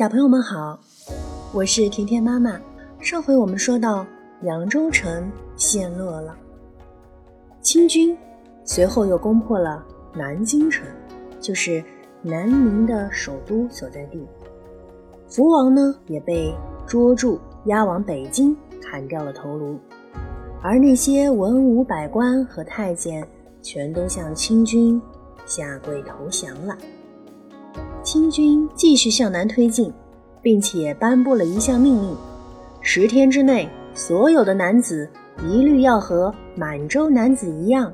小朋友们好，我是甜甜妈妈。上回我们说到扬州城陷落了，清军随后又攻破了南京城，就是南明的首都所在地。福王呢也被捉住，押往北京，砍掉了头颅。而那些文武百官和太监，全都向清军下跪投降了。清军继续向南推进，并且颁布了一项命令：十天之内，所有的男子一律要和满洲男子一样，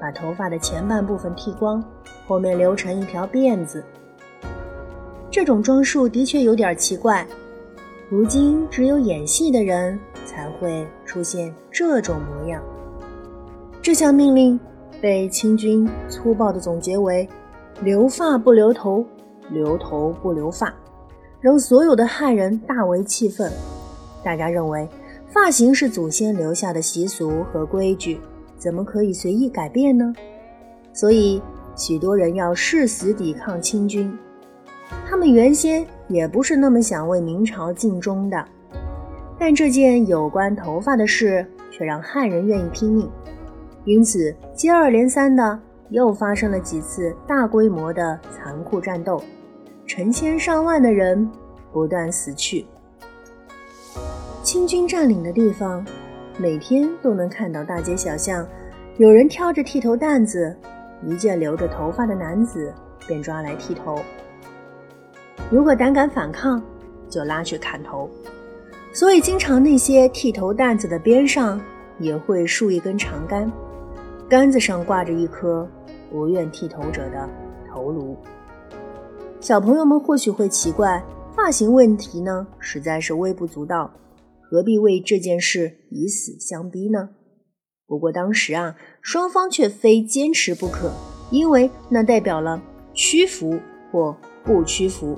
把头发的前半部分剃光，后面留成一条辫子。这种装束的确有点奇怪，如今只有演戏的人才会出现这种模样。这项命令被清军粗暴地总结为：留发不留头。留头不留发，让所有的汉人大为气愤。大家认为，发型是祖先留下的习俗和规矩，怎么可以随意改变呢？所以，许多人要誓死抵抗清军。他们原先也不是那么想为明朝尽忠的，但这件有关头发的事却让汉人愿意拼命，因此接二连三的又发生了几次大规模的残酷战斗。成千上万的人不断死去。清军占领的地方，每天都能看到大街小巷有人挑着剃头担子，一见留着头发的男子便抓来剃头。如果胆敢反抗，就拉去砍头。所以，经常那些剃头担子的边上也会竖一根长杆，杆子上挂着一颗不愿剃头者的头颅。小朋友们或许会奇怪，发型问题呢，实在是微不足道，何必为这件事以死相逼呢？不过当时啊，双方却非坚持不可，因为那代表了屈服或不屈服。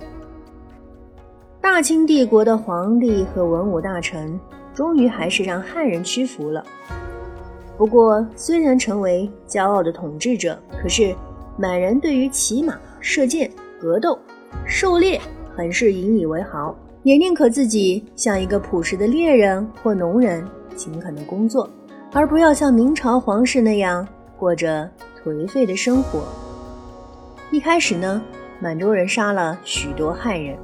大清帝国的皇帝和文武大臣终于还是让汉人屈服了。不过，虽然成为骄傲的统治者，可是满人对于骑马、射箭。格斗、狩猎很是引以为豪，也宁可自己像一个朴实的猎人或农人，勤恳的工作，而不要像明朝皇室那样过着颓废的生活。一开始呢，满洲人杀了许多汉人，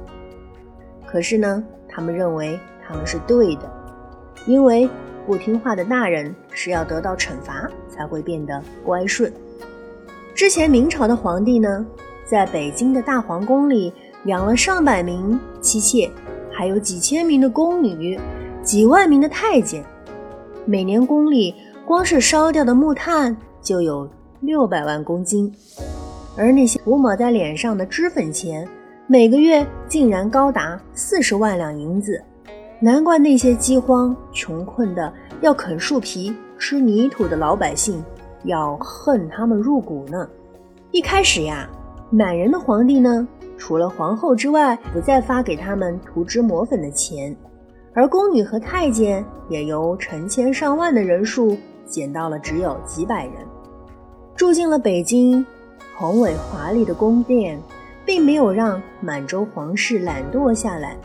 可是呢，他们认为他们是对的，因为不听话的大人是要得到惩罚才会变得乖顺。之前明朝的皇帝呢？在北京的大皇宫里养了上百名妻妾，还有几千名的宫女，几万名的太监。每年宫里光是烧掉的木炭就有六百万公斤，而那些涂抹在脸上的脂粉钱，每个月竟然高达四十万两银子。难怪那些饥荒穷困的要啃树皮、吃泥土的老百姓要恨他们入骨呢。一开始呀。满人的皇帝呢，除了皇后之外，不再发给他们涂脂抹粉的钱，而宫女和太监也由成千上万的人数减到了只有几百人。住进了北京宏伟华丽的宫殿，并没有让满洲皇室懒惰下来。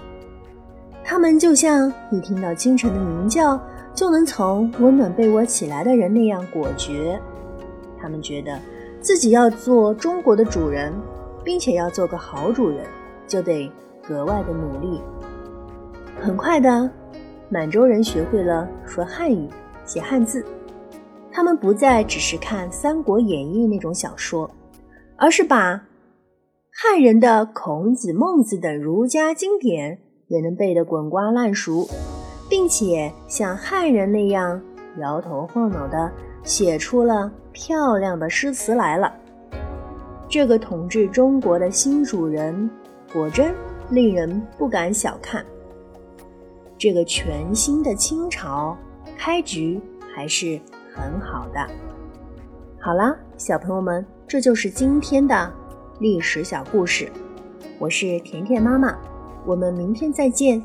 他们就像一听到清晨的鸣叫就能从温暖被窝起来的人那样果决。他们觉得。自己要做中国的主人，并且要做个好主人，就得格外的努力。很快的，满洲人学会了说汉语、写汉字。他们不再只是看《三国演义》那种小说，而是把汉人的孔子、孟子等儒家经典 也能背得滚瓜烂熟，并且像汉人那样摇头晃脑的。写出了漂亮的诗词来了。这个统治中国的新主人，果真令人不敢小看。这个全新的清朝开局还是很好的。好啦，小朋友们，这就是今天的历史小故事。我是甜甜妈妈，我们明天再见。